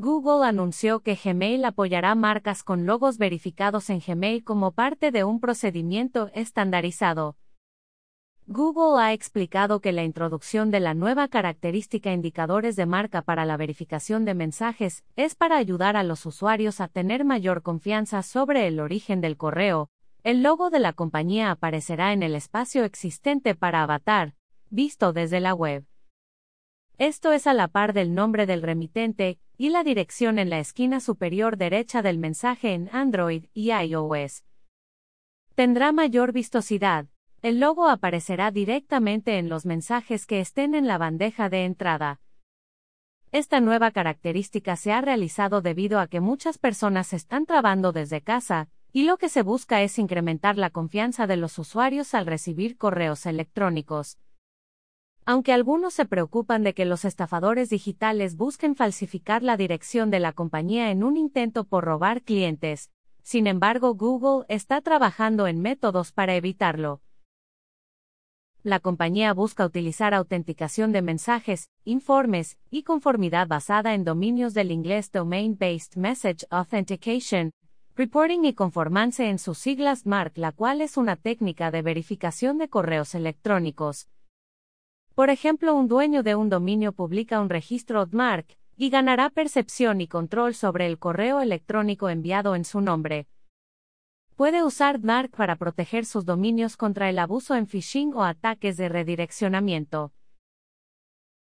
Google anunció que Gmail apoyará marcas con logos verificados en Gmail como parte de un procedimiento estandarizado. Google ha explicado que la introducción de la nueva característica indicadores de marca para la verificación de mensajes es para ayudar a los usuarios a tener mayor confianza sobre el origen del correo. El logo de la compañía aparecerá en el espacio existente para Avatar, visto desde la web. Esto es a la par del nombre del remitente y la dirección en la esquina superior derecha del mensaje en Android y iOS. Tendrá mayor vistosidad, el logo aparecerá directamente en los mensajes que estén en la bandeja de entrada. Esta nueva característica se ha realizado debido a que muchas personas están trabando desde casa, y lo que se busca es incrementar la confianza de los usuarios al recibir correos electrónicos. Aunque algunos se preocupan de que los estafadores digitales busquen falsificar la dirección de la compañía en un intento por robar clientes, sin embargo Google está trabajando en métodos para evitarlo la compañía busca utilizar autenticación de mensajes, informes y conformidad basada en dominios del inglés Domain-Based Message Authentication, Reporting y conformance en sus siglas MARC, la cual es una técnica de verificación de correos electrónicos. Por ejemplo, un dueño de un dominio publica un registro MARC y ganará percepción y control sobre el correo electrónico enviado en su nombre. Puede usar DMARC para proteger sus dominios contra el abuso en phishing o ataques de redireccionamiento.